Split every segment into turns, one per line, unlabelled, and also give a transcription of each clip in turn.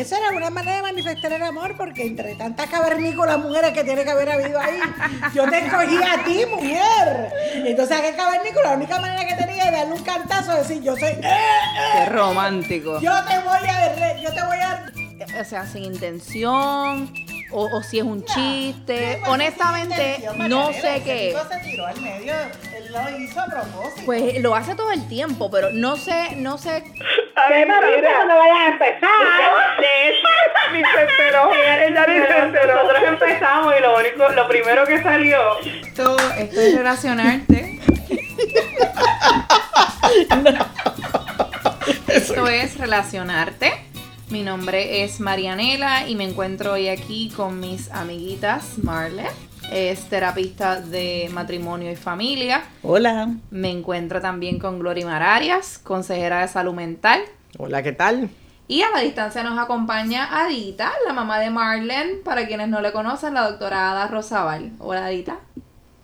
eso era una manera de manifestar el amor, porque entre tantas cavernícolas mujeres que tiene que haber habido ahí, yo te escogí a ti, mujer. Entonces, aquel cavernícola, la única manera que tenía era darle un cantazo, decir, yo soy. ¡Eh,
Qué romántico.
Yo te voy a. Yo te voy a.
O sea, sin intención, o, o si es un chiste.
Pues,
Honestamente, no sé qué.
se tiró al medio, lo hizo a propósito.
Pues lo hace todo el tiempo, pero no sé, no sé.
Ay, mira,
no vayas a empezar.
ni se enteró. Ella ni se enteró. Nosotros empezamos y lo único, lo primero que salió.
Esto, esto es relacionarte. Esto es relacionarte. Mi nombre es Marianela y me encuentro hoy aquí con mis amiguitas Marle. Es terapista de matrimonio y familia.
Hola.
Me encuentro también con Glorimar Arias, consejera de salud mental.
Hola, ¿qué tal?
Y a la distancia nos acompaña Adita, la mamá de Marlen. Para quienes no le conocen, la doctora Ada Rosabal. Hola, Adita.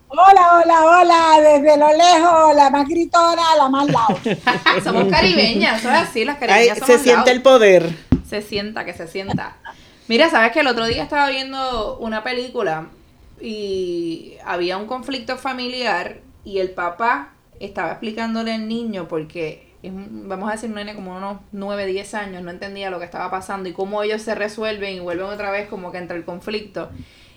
Hola, hola, hola, desde lo lejos, la más gritona, la más loud.
somos caribeñas, eso es así, las
Ay,
caribeñas
se
somos
siente
loud.
el poder.
Se sienta, que se sienta. Mira, sabes que el otro día estaba viendo una película y había un conflicto familiar y el papá estaba explicándole al niño porque, es vamos a decir, un nene como unos 9, 10 años, no entendía lo que estaba pasando y cómo ellos se resuelven y vuelven otra vez como que entre el conflicto.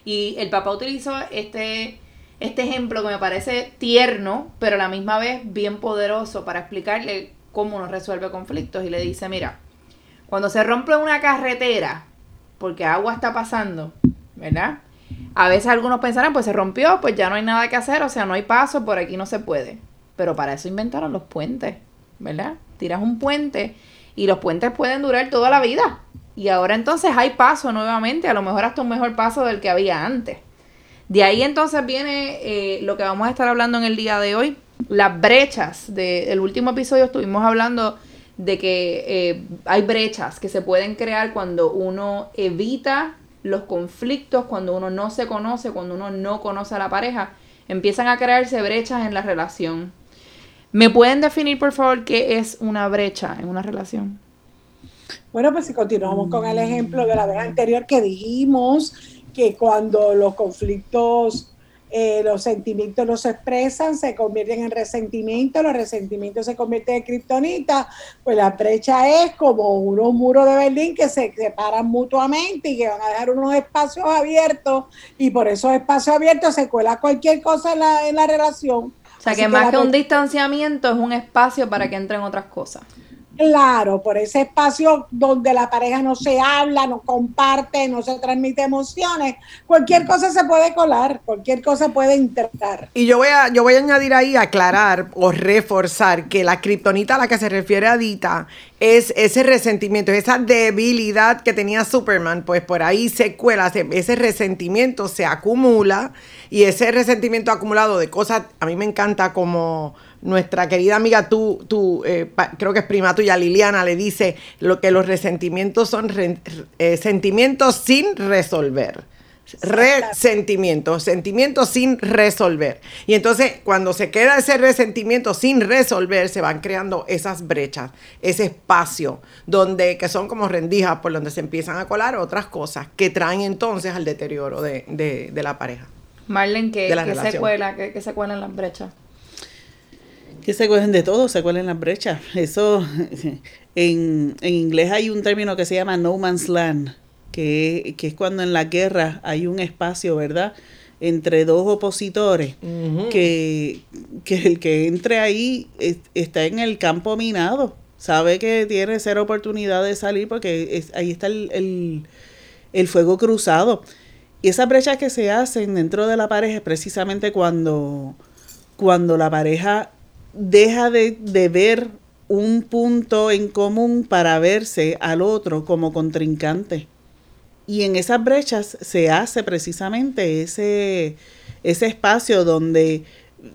Y el papá utilizó este, este ejemplo que me parece tierno, pero a la misma vez bien poderoso para explicarle cómo uno resuelve conflictos y le dice, mira, cuando se rompe una carretera, porque agua está pasando, ¿verdad? A veces algunos pensarán, pues se rompió, pues ya no hay nada que hacer, o sea, no hay paso, por aquí no se puede. Pero para eso inventaron los puentes, ¿verdad? Tiras un puente y los puentes pueden durar toda la vida. Y ahora entonces hay paso nuevamente, a lo mejor hasta un mejor paso del que había antes. De ahí entonces viene eh, lo que vamos a estar hablando en el día de hoy, las brechas. Del último episodio estuvimos hablando de que eh, hay brechas que se pueden crear cuando uno evita los conflictos, cuando uno no se conoce, cuando uno no conoce a la pareja, empiezan a crearse brechas en la relación. ¿Me pueden definir, por favor, qué es una brecha en una relación?
Bueno, pues si continuamos con el ejemplo de la vez anterior que dijimos que cuando los conflictos, eh, los sentimientos no se expresan, se convierten en resentimiento, los resentimientos se convierten en kriptonita, pues la brecha es como unos muros de Berlín que se separan mutuamente y que van a dejar unos espacios abiertos y por esos espacios abiertos se cuela cualquier cosa en la, en la relación.
O sea, que más que un distanciamiento es un espacio para que entren otras cosas.
Claro, por ese espacio donde la pareja no se habla, no comparte, no se transmite emociones, cualquier cosa se puede colar, cualquier cosa puede entrar.
Y yo voy a, yo voy a añadir ahí, aclarar o reforzar que la kriptonita a la que se refiere Adita es ese resentimiento, esa debilidad que tenía Superman, pues por ahí se cuela, se- ese resentimiento se acumula y ese resentimiento acumulado de cosas, a mí me encanta como nuestra querida amiga, tú, tú eh, pa- creo que es prima tuya, Liliana, le dice lo que los resentimientos son re- eh, sentimientos sin resolver. Resentimiento, sentimiento sin resolver. Y entonces cuando se queda ese resentimiento sin resolver, se van creando esas brechas, ese espacio donde que son como rendijas por donde se empiezan a colar otras cosas que traen entonces al deterioro de, de- de la pareja.
Marlen, ¿qué,
De la
qué
relación.
secuela, qué, qué secuela en las brechas?
Que se cuelen de todo, se cuelen las brechas. Eso, en, en inglés hay un término que se llama no man's land, que, que es cuando en la guerra hay un espacio, ¿verdad? Entre dos opositores, que, que el que entre ahí es- está en el campo minado, sabe que tiene cero oportunidad de salir porque es- ahí está el, el, el fuego cruzado. Y esas brechas que se hacen dentro de la pareja es precisamente cuando, cuando la pareja deja de, de ver un punto en común para verse al otro como contrincante. Y en esas brechas se hace precisamente ese, ese espacio donde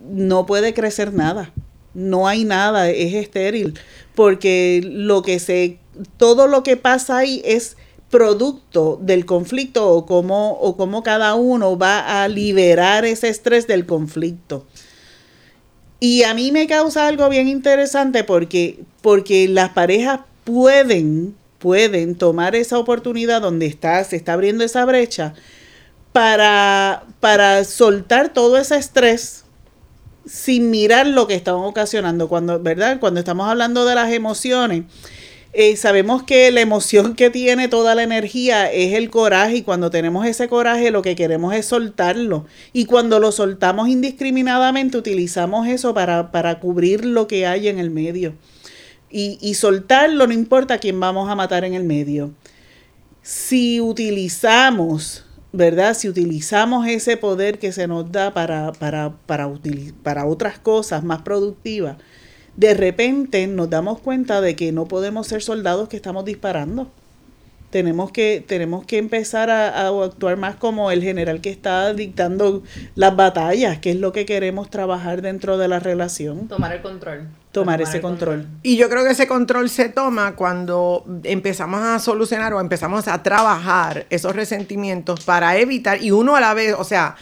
no puede crecer nada. No hay nada, es estéril. Porque lo que se, todo lo que pasa ahí es producto del conflicto o cómo, o cómo cada uno va a liberar ese estrés del conflicto. Y a mí me causa algo bien interesante porque, porque las parejas pueden, pueden tomar esa oportunidad donde está, se está abriendo esa brecha para, para soltar todo ese estrés sin mirar lo que están ocasionando. Cuando, ¿verdad? Cuando estamos hablando de las emociones, eh, sabemos que la emoción que tiene toda la energía es el coraje y cuando tenemos ese coraje lo que queremos es soltarlo. Y cuando lo soltamos indiscriminadamente utilizamos eso para, para cubrir lo que hay en el medio. Y, y soltarlo no importa quién vamos a matar en el medio. Si utilizamos ¿verdad? Si utilizamos ese poder que se nos da para, para, para, para otras cosas más productivas, de repente nos damos cuenta de que no podemos ser soldados que estamos disparando. Tenemos que, tenemos que empezar a, actuar más como el general que está dictando las batallas, que es lo que queremos trabajar dentro de la relación.
Tomar el control.
Tomar, ese control.
Y yo creo que ese control se toma cuando empezamos a solucionar o empezamos a trabajar esos resentimientos para evitar, y uno a la vez, o sea,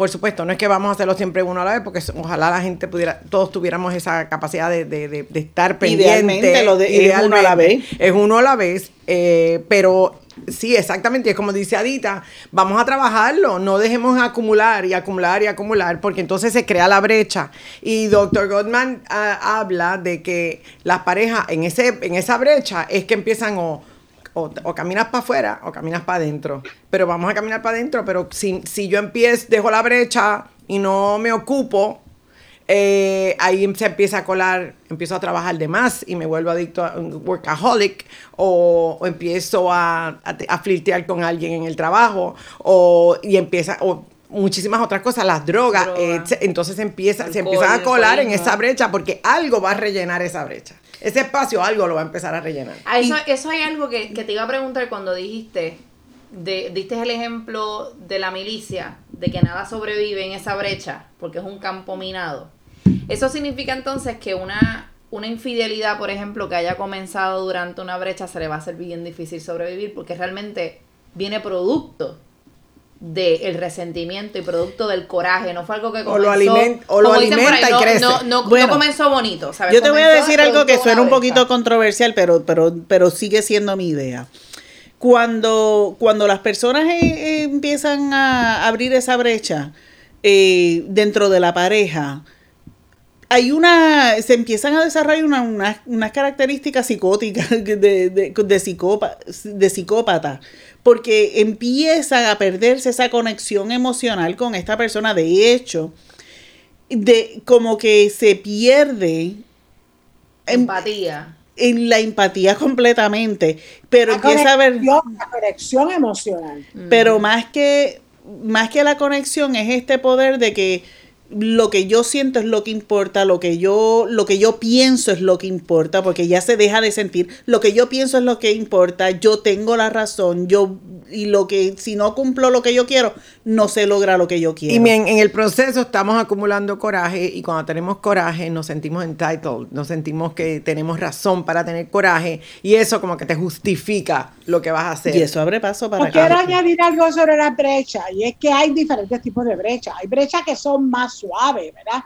por supuesto, no es que vamos a hacerlo siempre uno a la vez, porque ojalá la gente pudiera, todos tuviéramos esa capacidad de, de, de, estar pendiente.
Idealmente, lo de, es uno a la vez.
Es uno a la vez, eh, pero sí, exactamente, es como dice Adita, vamos a trabajarlo, no dejemos acumular y acumular y acumular, porque entonces se crea la brecha. Y Dr. Goldman ah, habla de que las parejas en, ese, en esa brecha es que empiezan o o, caminas para afuera o caminas para adentro. Pero vamos a caminar para adentro, pero si, si yo empiezo, dejo la brecha y no me ocupo, eh, ahí se empieza a colar, empiezo a trabajar de más y me vuelvo adicto a un workaholic o, empiezo a, a, flirtear con alguien en el trabajo o, y empieza, o muchísimas otras cosas, las drogas, entonces empieza, se empiezan a colar en esa brecha porque algo va a rellenar esa brecha ese espacio algo lo va a empezar a rellenar.
Ah, eso, eso hay algo que, te iba a preguntar cuando dijiste, de, diste el ejemplo de la milicia, de que nada sobrevive en esa brecha, porque es un campo minado. Eso significa entonces que una, una infidelidad, por ejemplo, que haya comenzado durante una brecha, se le va a hacer bien difícil sobrevivir, porque realmente viene producto del resentimiento y producto del coraje, no fue algo que comenzó,
o lo, alimenta y crece.
No, no, no, comenzó bonito, ¿sabes?
Yo te voy a decir algo que suena un poquito controversial, pero, pero, pero sigue siendo mi idea. Cuando, cuando las personas eh, eh, empiezan a abrir esa brecha eh, dentro de la pareja, hay una, se empiezan a desarrollar unas una, características psicóticas de, de, de, de psicópata porque empiezan a perderse esa conexión emocional con esta persona. De hecho, de como que se pierde
empatía.
En, la empatía completamente, pero empieza a haber
la conexión emocional.
Pero más que más que la conexión es este poder de que lo que yo siento es lo que importa, lo que yo lo que yo pienso es lo que importa, porque ya se deja de sentir, lo que yo pienso es lo que importa, yo tengo la razón, yo y lo que si no cumplo lo que yo quiero, no se logra lo que yo quiero.
Y en, en el proceso estamos acumulando coraje y cuando tenemos coraje nos sentimos entitled, nos sentimos que tenemos razón para tener coraje y eso como que te justifica lo que vas a hacer.
Y eso abre paso para
Quiero añadir algo sobre la brecha y es que hay diferentes tipos de brechas. Hay brechas que son más suaves, ¿verdad?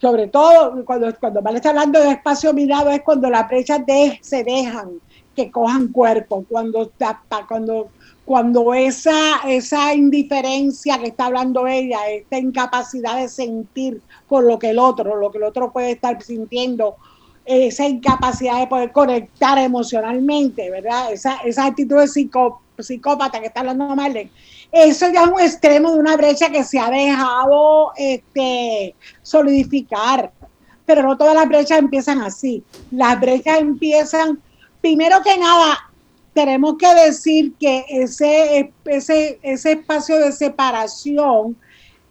Sobre todo cuando, cuando Vale está hablando de espacio mirado es cuando las brechas se dejan que cojan cuerpo, cuando, cuando cuando esa, esa indiferencia que está hablando ella, esta incapacidad de sentir por lo que el otro, lo que el otro puede estar sintiendo, esa incapacidad de poder conectar emocionalmente, ¿verdad? Esa, esa actitud de psicópata que está hablando Marlene, eso ya es un extremo de una brecha que se ha dejado este, solidificar. Pero no todas las brechas empiezan así. Las brechas empiezan, primero que nada, tenemos que decir que ese, ese, ese espacio de separación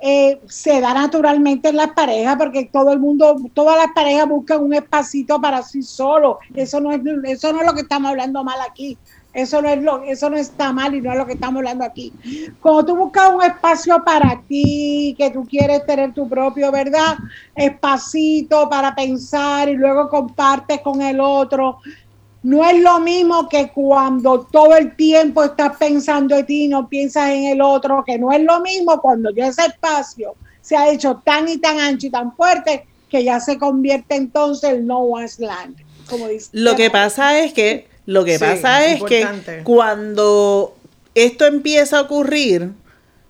eh, se da naturalmente en las parejas porque todo el mundo, todas las parejas buscan un espacito para sí solo. Eso no es, eso no es lo que estamos hablando mal aquí. Eso no es lo, eso no está mal y no es lo que estamos hablando aquí. Cuando tú buscas un espacio para ti, que tú quieres tener tu propio, ¿verdad? Espacito para pensar y luego compartes con el otro no es lo mismo que cuando todo el tiempo estás pensando en ti y no piensas en el otro, que no es lo mismo cuando ya ese espacio se ha hecho tan y tan ancho y tan fuerte que ya se convierte entonces en no one's land. Como
dice. Lo que pasa es que Lo que
Sí,
pasa es
importante.
que cuando esto empieza a ocurrir,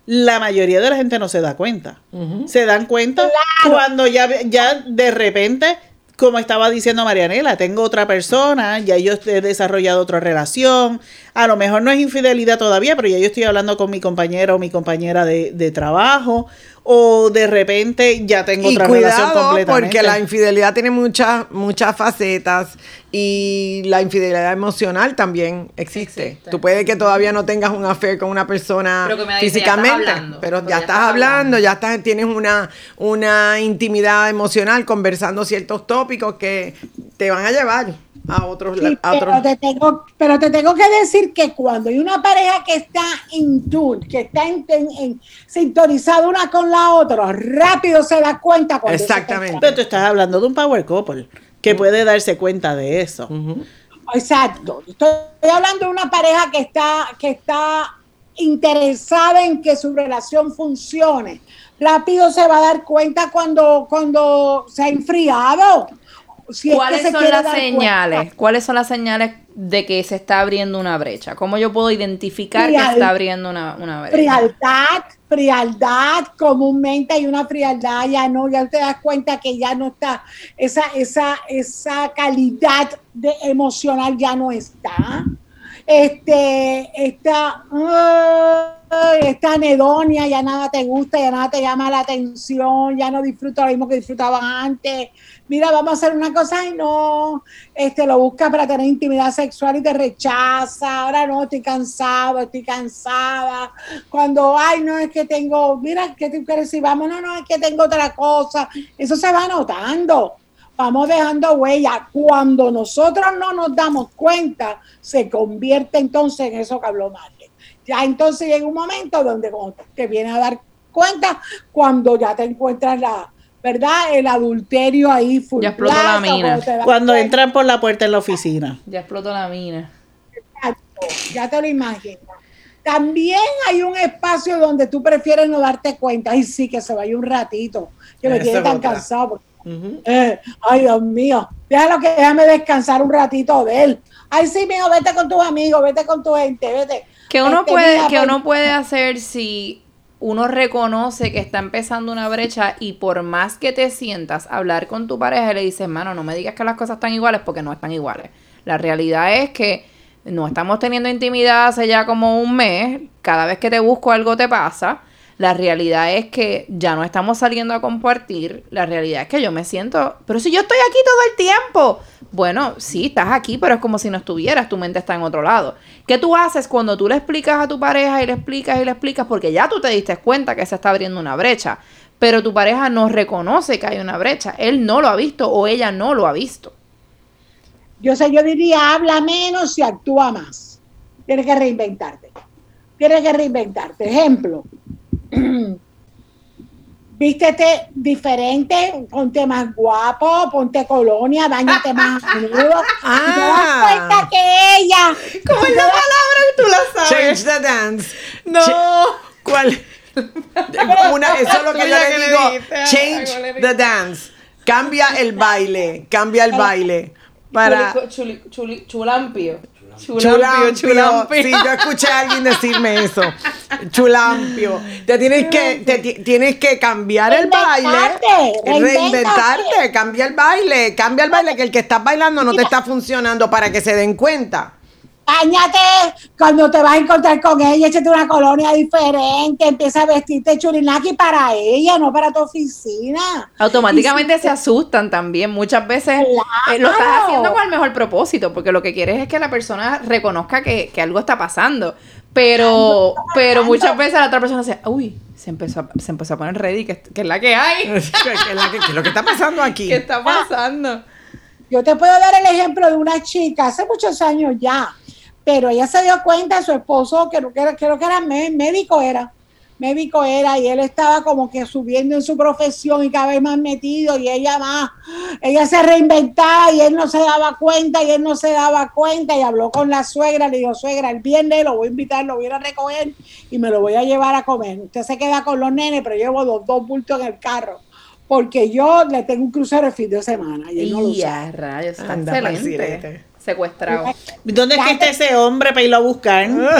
la mayoría de la gente no se da cuenta. Se dan cuenta cuando ya, ya de repente, como estaba diciendo Marianela, tengo otra persona, ya yo he desarrollado otra relación, a lo mejor no es infidelidad todavía, pero ya yo estoy hablando con mi compañero o mi compañera de, de trabajo, o de repente ya tengo
y
otra relación
cuidado
completamente.
porque la infidelidad tiene muchas muchas facetas y la infidelidad emocional también existe.
Existe.
Tú puedes que todavía no tengas un affair con una persona
Pero que me dice, ya estás
físicamente,
hablando,
pero
pero
ya
ya
estás
estás
hablando,
hablando.
ya estás tienes una una intimidad emocional conversando ciertos tópicos que te van a llevar a otros
Sí,
a
pero, te tengo, pero te tengo que decir que cuando hay una pareja que está in tune, que está en, en- en- sintonizada una con la otra, rápido se da cuenta cuando
Exactamente.
Pero tú estás hablando de un power couple que puede darse cuenta de eso.
Exacto. Estoy hablando de una pareja que está, que está interesada en que su relación funcione. Rápido se va a dar cuenta cuando, cuando se ha enfriado. Si es que
¿Cuáles son las señales?
cuenta.
¿Cuáles son las señales de que se está abriendo una brecha? ¿Cómo yo puedo identificar que
Frial-
está abriendo una, una brecha?
Frialdad, frialdad, comúnmente hay una frialdad, ya no, ya te das cuenta que ya no está, esa, esa, esa calidad de emocional ya no está. Este, esta, esta anedonia, ya nada te gusta, ya nada te llama la atención, ya no disfruto lo mismo que disfrutaban antes. Mira, vamos a hacer una cosa y no, este, lo busca para tener intimidad sexual y te rechaza. Ahora no, estoy cansado, estoy cansada. Cuando, ay, no, es que tengo, mira, ¿qué tú quieres decir? Vamos, no, no, es que tengo otra cosa. Eso se va notando. Vamos dejando huella. Cuando nosotros no nos damos cuenta, se convierte entonces en eso que habló Marlene. Ya entonces llega un momento donde te viene a dar cuenta cuando ya te encuentras la, ¿verdad? El adulterio ahí full
Ya explotó la mina.
Cuando entran por la puerta en la oficina.
Ya explotó la mina.
exacto, Ya te lo imaginas. También hay un espacio donde tú prefieres no darte cuenta. Ay, sí, que se vaya un ratito. Que me
es
tan
otra.
cansado. porque- Eh, ay, Dios mío. Déjalo que déjame descansar un ratito de él. Ay, sí, mijo, vete con tus amigos, vete con tu gente, vete.
¿Qué uno,
Este,
puede,
mira,
que uno puede hacer si uno reconoce que está empezando una brecha y por más que te sientas hablar con tu pareja le dices, mano, no me digas que las cosas están iguales porque no están iguales. La realidad es que no estamos teniendo intimidad hace ya como un mes, cada vez que te busco algo te pasa. La realidad es que ya no estamos saliendo a compartir. La realidad es que yo me siento, pero si yo estoy aquí todo el tiempo. Bueno, sí, estás aquí, pero es como si no estuvieras, tu mente está en otro lado. ¿Qué tú haces cuando tú le explicas a tu pareja y le explicas y le explicas? Porque ya tú te diste cuenta que se está abriendo una brecha, pero tu pareja no reconoce que hay una brecha. Él no lo ha visto o ella no lo ha visto.
Yo sé, yo diría, habla menos y actúa más. Tienes que reinventarte. Tienes que reinventarte. Ejemplo, vístete diferente, ponte más guapo, ponte colonia, bañate más a menudo.
Ah.
Y te das cuenta que ella...
¿Cómo es la palabra que tú la
change the dance.
No.
Ch- ¿Cuál? Una- eso es lo que yo le digo. Change
le
the dance. Cambia el baile. Cambia el baile. Para
Chuli- chuli- chulampio.
Chulampio.
chulampio.
Sí, yo escuché a alguien decirme eso. Chulampio. Te tienes que, te ti- tienes que cambiar el baile.
Reinventarte.
Cambia el baile. Cambia el baile que el que estás bailando no te está funcionando para que se den cuenta.
Báñate cuando te vas a encontrar con ella, échate una colonia diferente, empieza a vestirte churinaki para ella, no para tu oficina.
Automáticamente se asustan también. Muchas veces eh, lo estás haciendo con el mejor propósito, porque lo que quieres es que la persona reconozca que, que algo está pasando. Pero, pero muchas veces la otra persona dice, uy, se empezó a, se empezó a poner ready, que, que es la que hay.
¿Qué es la que- qué es lo que está pasando aquí?
¿Qué está pasando?
Yo te puedo dar el ejemplo de una chica hace muchos años ya, pero ella se dio cuenta, su esposo, creo que era, creo que era mé- médico, era médico era, y él estaba como que subiendo en su profesión y cada vez más metido, y ella más, ella se reinventaba y él no se daba cuenta, y él no se daba cuenta, y habló con la suegra, le dijo, suegra, el viernes lo voy a invitar, lo voy a ir a recoger y me lo voy a llevar a comer. Usted se queda con los nenes, pero llevo los dos bultos en el carro. Porque yo le tengo un crucero el fin de semana y él no lo
Y
sabe.
a rayos, está excelente. Secuestrado.
¿Dónde es que está ese hombre para irlo a buscar?
Era una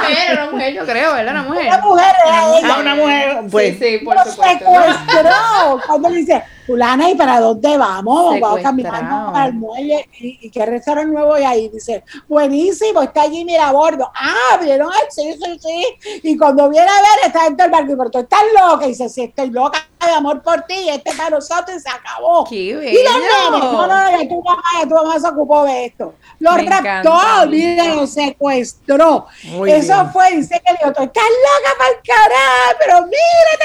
mujer, era una mujer, yo creo, era una mujer.
Una mujer era ella.
Ah, una mujer. Pues,
sí, sí, por
Lo
supuesto.
secuestró. Cuando le dice, fulana, ¿y para dónde vamos? Vamos caminando
Secuestrado.
al muelle. ¿Y, y qué restaurante nuevo hay ahí? Dice, buenísimo, está allí Mirabordo. Ah, ¿vieron? Ay, sí, sí, sí. Y cuando viene a ver, está dentro del barco. Y pero tú estás loca. Y dice, sí, estoy loca de amor por ti. Este es para nosotros y se acabó.
¡Qué
Y los nenes, no, no, ya tu mamá, ya tu mamá se ocupó de esto. Lo
Me
raptó, mira, lo secuestró.
Muy
Eso
bien.
fue, dice que le dijo, tú estás loca para el carajo, pero mírate.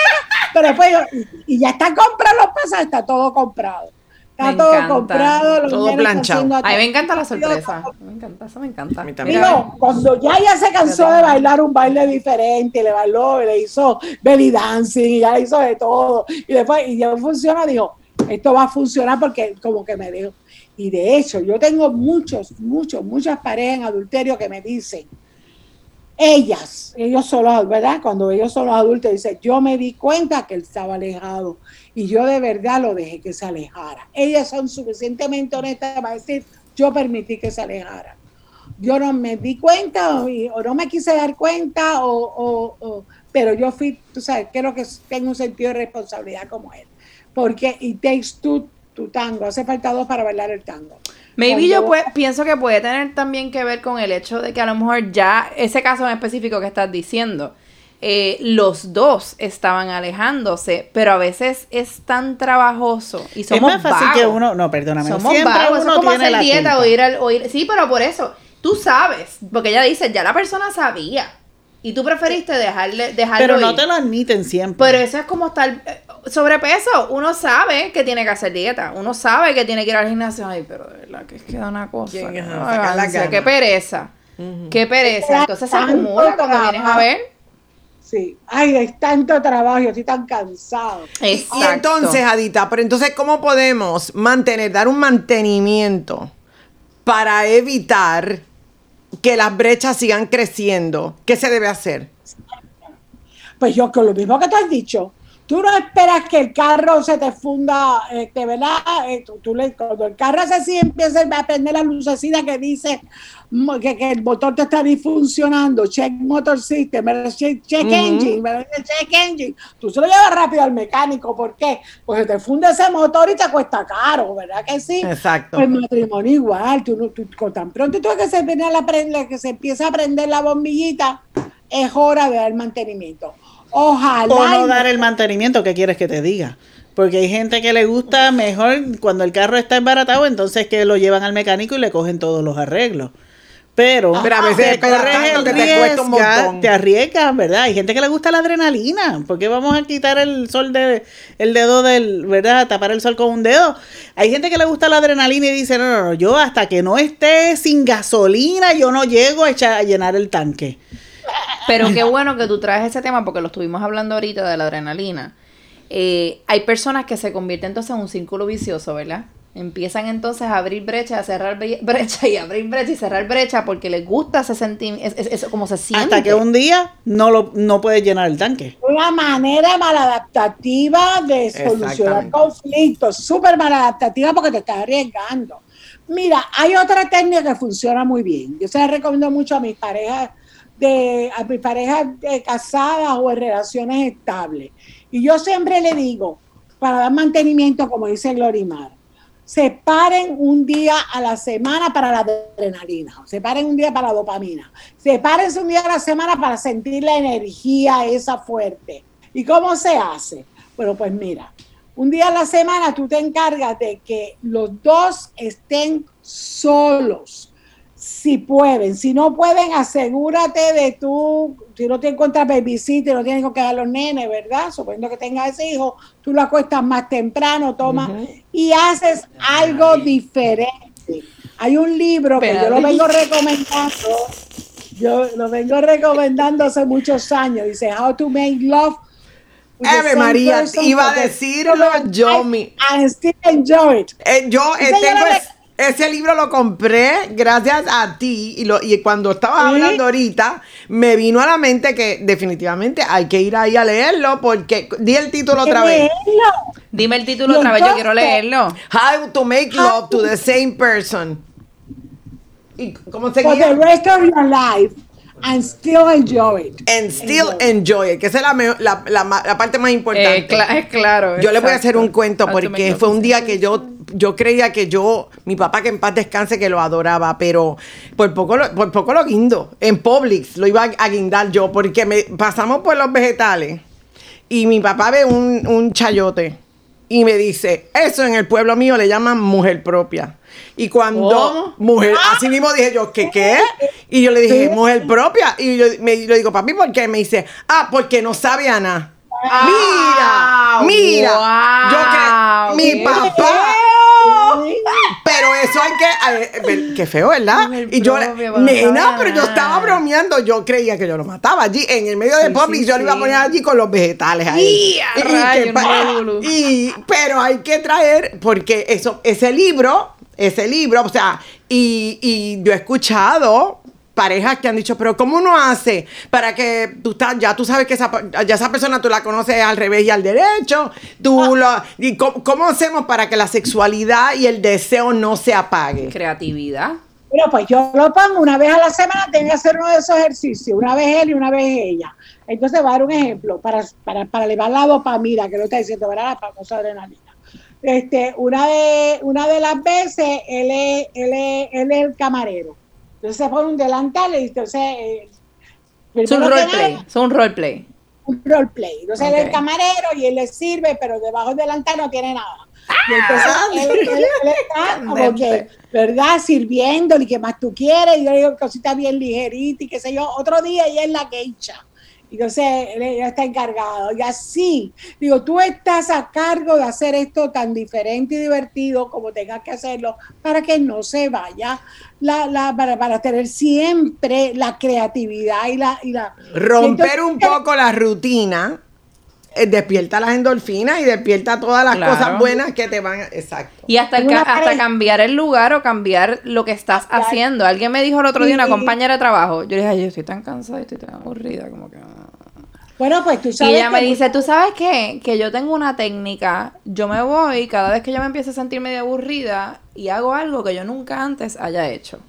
Pero después, yo- y, y ya está comprado los pasajes, está todo comprado. Está
Me
todo
encanta.
comprado.
Todo planchado.
A mí me encanta la sorpresa. Me encanta, eso me encanta.
A mí también.
Digo, cuando ya ella se cansó de bailar un baile diferente, le bailó, le hizo belly dancing, y ya hizo de todo, y después, y ya funciona, dijo, esto va a funcionar porque como que me dijo. Y de hecho, yo tengo muchos, muchos, muchas parejas en adulterio que me dicen, ellas, ellos son los, ¿verdad? Cuando ellos son los adultos, dicen, yo me di cuenta que él estaba alejado y yo de verdad lo dejé que se alejara. Ellas son suficientemente honestas para decir, yo permití que se alejara yo no me di cuenta o, no me quise dar cuenta, o- o- pero yo fui, tú sabes, creo que tengo un sentido de responsabilidad como él. Porque it takes two tu tango, hace falta dos para bailar el tango.
Maybe yo pue- pienso que puede tener también que ver con el hecho de que a lo mejor ya, ese caso en específico que estás diciendo, eh, los dos estaban alejándose, pero a veces es tan trabajoso y
es
somos
más fácil
vagos.
que uno. No, perdóname.
Somos
siempre
vagos,
uno
es como
tiene
hacer
la
dieta
culpa.
o ir al... o ir- sí, pero por eso, tú sabes, porque ella dice, ya la persona sabía y tú preferiste dejarle, dejarlo
Pero no
ir.
te lo admiten siempre.
Pero eso es como estar eh, sobrepeso. Uno sabe que tiene que hacer dieta. Uno sabe que tiene que ir al gimnasio. Ay, pero de verdad que es que da una cosa.
¿Quién es?
no,
Sacar las
avance,
ganas.
Qué pereza. Qué pereza. Entonces se acumula cuando vienes a ver.
Sí, ay, es tanto trabajo, yo estoy tan cansado.
Y
Exacto.
entonces, Adita, pero entonces, ¿cómo podemos mantener, dar un mantenimiento para evitar que las brechas sigan creciendo? ¿Qué se debe hacer?
Pues yo con lo mismo que tú has dicho, tú no esperas que el carro se te funda, este, ¿verdad? Eh, tú- tú le- cuando el carro hace así, empieza a prender la lucecita que dice que, que el motor te está disfuncionando, check motor system, check, check engine, ¿verdad? check engine. Tú se lo llevas rápido al mecánico, ¿por qué? Pues se te funde ese motor y te cuesta caro, ¿verdad que sí?
Exacto.
El matrimonio igual, tú, no- tú- con tan pronto tú que se, la que se empieza a prender la bombillita, es hora de dar mantenimiento. Ojalá.
O no dar el mantenimiento que quieres que te diga. Porque hay gente que le gusta mejor cuando el carro está embaratado, entonces que lo llevan al mecánico y le cogen todos los arreglos. Pero,
Pero a veces
te corres
tanto
el
que te cuesta un
riesga,
montón.
te arriesgas, ¿verdad? Hay gente que le gusta la adrenalina. ¿Por qué vamos a quitar el sol de el dedo del, ¿verdad? Tapar el sol con un dedo. Hay gente que le gusta la adrenalina y dice, no, no, no, yo hasta que no esté sin gasolina, yo no llego a, echar, a llenar el tanque.
Pero qué bueno que tú traes ese tema porque lo estuvimos hablando ahorita de la adrenalina. Eh, hay personas que se convierten entonces en un círculo vicioso, ¿verdad? Empiezan entonces a abrir brecha, a cerrar bre- brecha y abrir brecha y cerrar brecha porque les gusta ese sentimiento, eso como se siente.
Hasta que un día no lo no puedes llenar el tanque.
Una manera maladaptativa de solucionar conflictos, súper maladaptativa porque te estás arriesgando. Mira, hay otra técnica que funciona muy bien. Yo se la recomiendo mucho a mis parejas de a mis parejas de casadas o en relaciones estables. Y yo siempre le digo, para dar mantenimiento, como dice Glorimar, separen un día a la semana para la adrenalina, separen un día para la dopamina, sepárense un día a la semana para sentir la energía esa fuerte. ¿Y cómo se hace? Bueno, pues mira, un día a la semana tú te encargas de que los dos estén solos, si pueden. Si no pueden, asegúrate de tú, si no te encuentras babysitter, no tienes que quedar los nenes, ¿verdad? Suponiendo que tengas ese hijo, tú lo acuestas más temprano, tomas y haces algo diferente. Hay un libro que yo lo vengo recomendando, yo lo vengo recomendando hace muchos años, dice How to Make Love.
Ave María, iba a decirlo yo, mi-
And still enjoy it.
Eh, yo eh,
ya
tengo es- ese libro lo compré gracias a ti y, lo, y cuando estabas
¿Sí?
hablando ahorita me vino a la mente que definitivamente hay que ir ahí a leerlo porque di el título otra vez.
Leerlo.
Dime el título otra vez, yo quiero leerlo.
How to make love to the same person. ¿Y cómo
For the rest of your life and still enjoy it.
And still enjoy it, que esa es la, meo- la, la ma- la parte más importante.
Eh, cla- es claro.
Yo le voy a hacer un cuento porque fue un día que yo yo creía que yo mi papá que en paz descanse que lo adoraba, pero por poco lo, por poco lo guindo en Publix, lo iba a, guindar yo porque me pasamos por los vegetales y mi papá ve un, un chayote y me dice, "Eso en el pueblo mío le llaman mujer propia." Y cuando mujer, así mismo dije yo, ¿qué qué? Y yo le dije, mujer propia. Y yo me, le digo, papi, ¿por qué? Me dice, ah, porque no sabe a nada.
Ah,
mira, mira. yo
wow,
que mi papá. Pero eso hay que. Qué feo, ¿verdad? Y yo,
no
nena, pero yo estaba bromeando. Yo creía que yo lo mataba allí, en el medio de
Sí, sí,
yo lo iba a poner allí con los vegetales ahí.
¡Y un revolú!
y- pero hay que traer, porque eso, ese libro, ese libro, o sea, y, y yo he escuchado parejas que han dicho, pero ¿cómo uno hace para que tú estás, ya tú sabes que esa, ya esa persona tú la conoces al revés y al derecho? Tú lo, y cómo, cómo hacemos para que la sexualidad y el deseo no se apague?
Creatividad.
Bueno, pues yo lo pongo una vez a la semana, tengo que hacer uno de esos ejercicios, una vez él y una vez ella. Entonces, va a dar un ejemplo para, para, para elevar la dopamina, que no está diciendo, ¿verdad? La famosa adrenalina. Este, una, de, una de las veces, él es, él, es, él es el camarero. Entonces se pone un delantal y entonces... eh,
Es un roleplay. Es un roleplay.
un roleplay. Entonces él es camarero y él le sirve, pero debajo del delantal no tiene nada. Y entonces
Ah.
él, él- él está como que, ¿verdad? Sirviendo y que más tú quieres. Y yo le digo cositas bien ligeritas y qué sé yo. Otro día ella es la quecha. Y Entonces él ella está encargado. Y así, digo, tú estás a cargo de hacer esto tan diferente y divertido como tengas que hacerlo para que no se vaya, la, la, para, para tener siempre la creatividad y la... Y la
Romper
y entonces-
un poco la rutina eh, despierta las endorfinas y despierta todas las
Claro.
cosas buenas que te van a... Exacto.
Y hasta, el
Una
ca- hasta cambiar el lugar o cambiar lo que estás
Claro.
haciendo. Alguien me dijo el otro día, una compañera de trabajo. Yo le dije, "Ay, yo estoy tan cansada, estoy tan aburrida, como que... ah".
Bueno, pues tú
Y
sabes.
ella me dice, ¿tú sabes qué? Que yo tengo una técnica, yo me voy cada vez que yo me empiezo a sentir medio aburrida y hago algo que yo nunca antes haya hecho.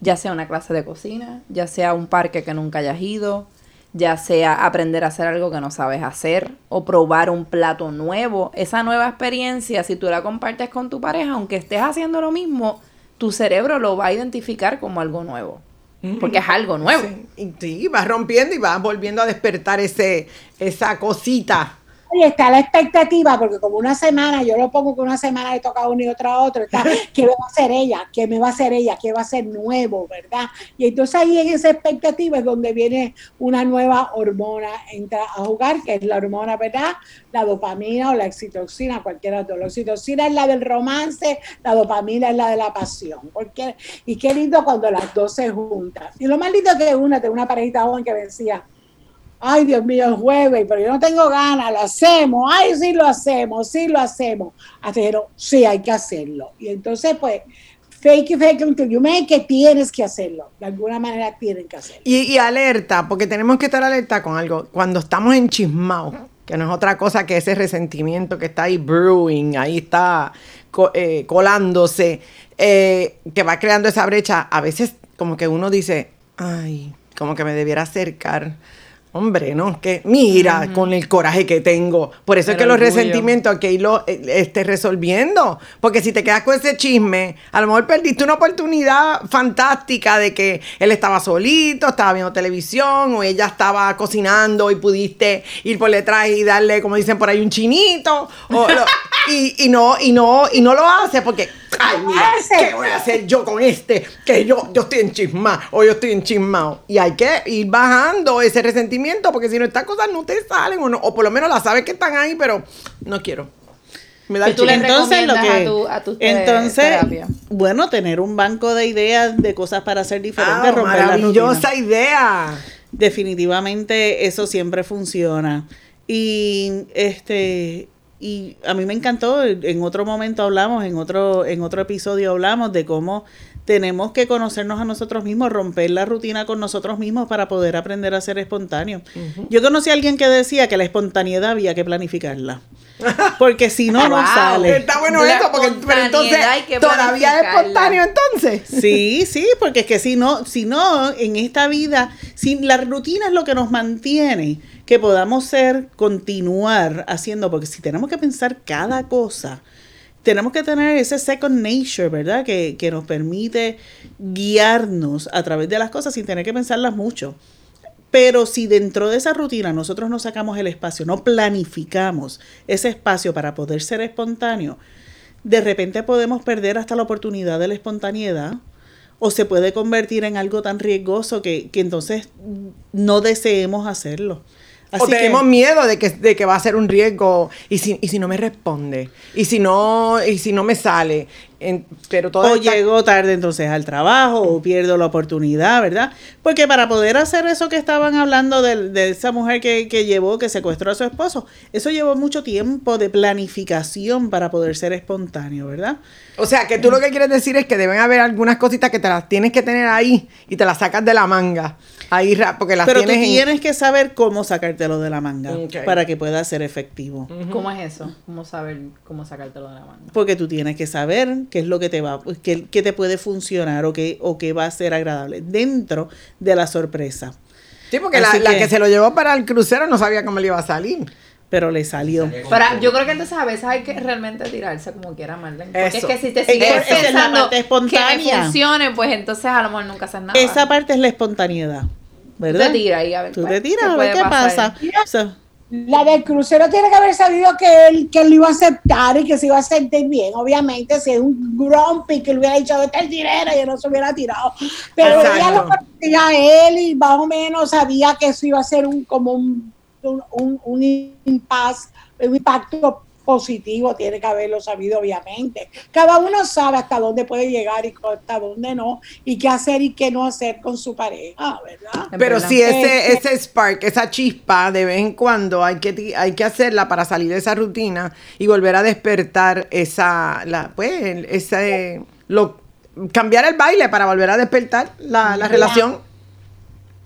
Ya sea una clase de cocina, ya sea un parque que nunca hayas ido, ya sea aprender a hacer algo que no sabes hacer o probar un plato nuevo. Esa nueva experiencia, si tú la compartes con tu pareja, aunque estés haciendo lo mismo, tu cerebro lo va a identificar como algo nuevo. Porque es algo nuevo.
Sí, y sí, vas rompiendo y vas volviendo a despertar ese, esa cosita.
Y está la expectativa, porque como una semana, yo lo pongo que una semana le toca a uno y otra a otro, está, ¿qué va a hacer ella? ¿Qué me va a hacer ella? ¿Qué va a ser nuevo? ¿Verdad? Y entonces ahí en esa expectativa es donde viene una nueva hormona, entra a jugar, que es la hormona, ¿verdad? La dopamina o la oxitocina, cualquiera de. La oxitocina es la del romance, la dopamina es la de la pasión. Porque, y qué lindo cuando las dos se juntan. Y lo más lindo que una, tengo una parejita joven que decía, Ay, Dios mío, el jueves, pero yo no tengo ganas, lo hacemos. Ay, sí lo hacemos, sí lo hacemos. Hasta dijeron, sí, hay que hacerlo. Y entonces, pues, fake it, fake until you make it, tienes que hacerlo. De alguna manera tienen que hacerlo.
Y, y alerta, porque tenemos que estar alerta con algo. Cuando estamos enchismados, que no es otra cosa que ese resentimiento que está ahí brewing, ahí está co- eh, colándose, eh, que va creando esa brecha, a veces como que uno dice, ay, como que me debiera acercar. Hombre, no, que mira con el coraje que tengo. Por eso es que los resentimientos hay que irlo eh, este, resolviendo. Porque si te quedas con ese chisme, a lo mejor perdiste una oportunidad fantástica de que él estaba solito, estaba viendo televisión, o ella estaba cocinando y pudiste ir por detrás y darle, como dicen por ahí, un chinito. o lo- y, y no, y no, y no lo hace porque, ay, mira, ¿qué voy a hacer yo con este? Que yo, yo estoy enchismado o yo estoy enchismado. Y hay que ir bajando ese resentimiento porque si no, estas cosas no te salen o, no, o por lo menos las sabes que están ahí, pero no quiero. Me da
¿Qué
el
tú le
chisme.
entonces lo que
a tu- a
entonces
terapia?
bueno tener un banco de ideas de cosas para hacer diferentes
Ah,
romper
maravillosa idea.
definitivamente eso siempre funciona y este y a mí me encantó en otro momento hablamos en otro en otro episodio hablamos de cómo tenemos que conocernos a nosotros mismos, romper la rutina con nosotros mismos para poder aprender a ser espontáneo. Yo conocí a alguien que decía que la espontaneidad había que planificarla. Porque si no, no
Wow.
sale.
Está bueno
La
eso, porque pero entonces todavía es espontáneo entonces.
Sí, sí, porque es que si no, si no, en esta vida, si la rutina es lo que nos mantiene, que podamos ser, continuar haciendo, porque si tenemos que pensar cada cosa, tenemos que tener ese second nature, ¿verdad? Que, que nos permite guiarnos a través de las cosas sin tener que pensarlas mucho. Pero si dentro de esa rutina nosotros no sacamos el espacio, no planificamos ese espacio para poder ser espontáneo, de repente podemos perder hasta la oportunidad de la espontaneidad o se puede convertir en algo tan riesgoso que, que entonces no deseemos hacerlo.
O
Así que-
tenemos miedo de que, de que va a ser un riesgo y si, y si no me responde y si no y si no me sale En- pero todo
o llego tarde entonces al trabajo o pierdo la oportunidad, ¿verdad? Porque para poder hacer eso que estaban hablando de, de esa mujer que, que llevó, que secuestró a su esposo, eso llevó mucho tiempo de planificación para poder ser espontáneo, ¿verdad?
o sea que tú lo que quieres decir es que deben haber algunas cositas que te las tienes que tener ahí y te las sacas de la manga ahí ra- porque las
Pero tú
tienes en-
tienes que saber cómo sacártelo de la manga para que pueda ser efectivo.
¿Cómo es eso? ¿Cómo saber cómo sacártelo de la mano?
Porque tú tienes que saber qué es lo que te va, qué, qué te puede funcionar o qué, o qué va a ser agradable dentro de la sorpresa.
sí porque la, la
que
se lo llevó para el crucero no sabía cómo le iba a salir
Pero le salió.
Pero yo creo que entonces a veces hay que realmente tirarse como quiera, Marlene. Porque
Eso.
es que si te
Es
sigues
es
pensando
parte
que me funcione, pues entonces a lo mejor nunca haces nada.
Esa parte es la espontaneidad,
Tú
¿verdad?
te tiras ahí a ver.
Tú
pues,
te tiras
qué
a ver qué
pasar.
pasa. O sea,
La del crucero tiene que haber sabido que él, que él lo iba a aceptar y que se iba a sentir bien. Obviamente, si es un grumpy que le hubiera dicho, vete el dinero, y él no se hubiera tirado. Pero ella
Exacto.
lo conocía a él y más o menos sabía que eso iba a ser un, como un, un, un, un impasse, un impacto positivo, tiene que haberlo sabido, obviamente. Cada uno sabe hasta dónde puede llegar y hasta dónde no, y qué hacer y qué no hacer con su pareja, ¿verdad?
Pero si ese, ese spark, esa chispa, de vez en cuando hay que, hay que hacerla para salir de esa rutina y volver a despertar esa, la, pues, ese, lo, cambiar el baile para volver a despertar la, la relación.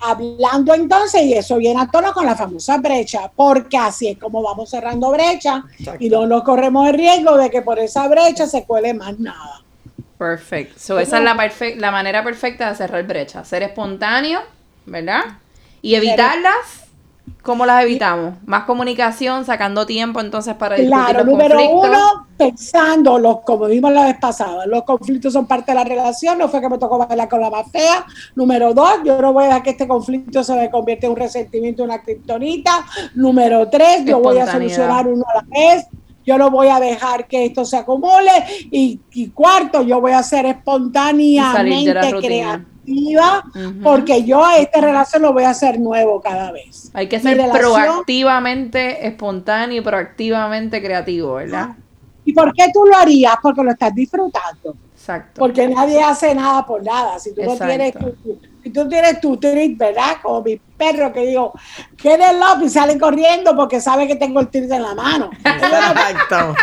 Hablando entonces, y eso viene a tono con la famosa brecha, porque así es como vamos cerrando brecha
Exacto.
y no nos corremos el riesgo de que por esa brecha se cuele más nada.
Perfecto. So, esa es la, la manera perfecta de cerrar brecha. Ser espontáneo, ¿verdad? Y evitarlas. ¿Cómo las evitamos? Más comunicación, sacando tiempo entonces para discutir
Claro,
los
número
conflictos.
uno, pensando, los, como vimos la vez pasada, los conflictos son parte de la relación, no fue que me tocó bailar con la más fea. Número dos, yo no voy a dejar que este conflicto se me convierta en un resentimiento, una kriptonita. Número tres, yo voy a solucionar uno a la vez. Yo no voy a dejar que esto se acumule. Y, y cuarto, yo voy a ser espontáneamente
salir
porque yo a esta relación lo voy a hacer nuevo cada vez.
Hay que ser
relación-
proactivamente espontáneo y proactivamente creativo, ¿verdad?
¿Y por qué tú lo harías? Porque lo estás disfrutando.
Exacto.
Porque nadie hace nada por nada. Si tú no tienes tu, si tú tienes tu treat, ¿verdad? Como mi perro que digo, it up y sale corriendo porque sabe que tengo el treat en la mano.
Exacto.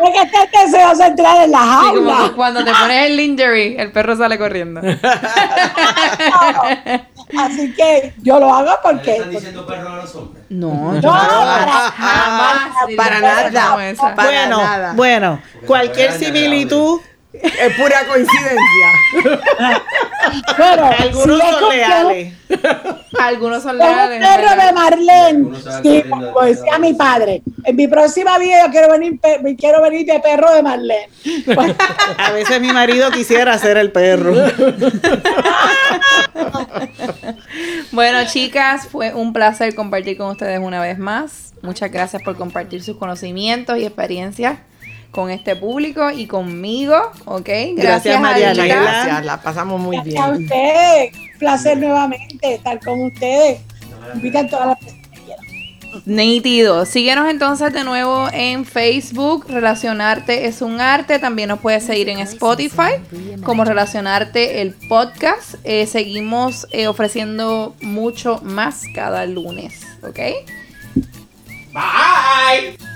Porque este deseoso entrar en la
Sí, como
jaula.
que cuando te pones el lingerie, el perro sale corriendo.
Así que yo lo hago
¿Le
porque
están diciendo perro a los hombres?
No,
No, para-
jamás.
Para
una
nada. Para
bueno,
nada.
bueno, cualquier similitud,
Es pura coincidencia.
pero
algunos
si
son leales.
Algunos son leales.
perro de. Marlene, sí, como
de
decía mi padre. En mi próxima vida yo quiero venir, pe- quiero venir de perro de Marlene. Pues,
A veces mi marido quisiera ser el perro.
Bueno, chicas, fue un placer compartir con ustedes una vez más. Muchas gracias por compartir sus conocimientos y experiencias con este público y conmigo, ¿ok?
Gracias, Mariana.
Muchas
Adita.
gracias. La pasamos muy
Gracias a
bien.
ustedes. Placer nuevamente estar con ustedes. Invitan todas las personas que quieran.
Nítido. Síguenos entonces de nuevo en Facebook. Relacionarte es un arte. También nos puedes seguir en Spotify como Relacionarte el podcast. Eh, seguimos eh, ofreciendo mucho más cada lunes. ¿Ok?
Bye.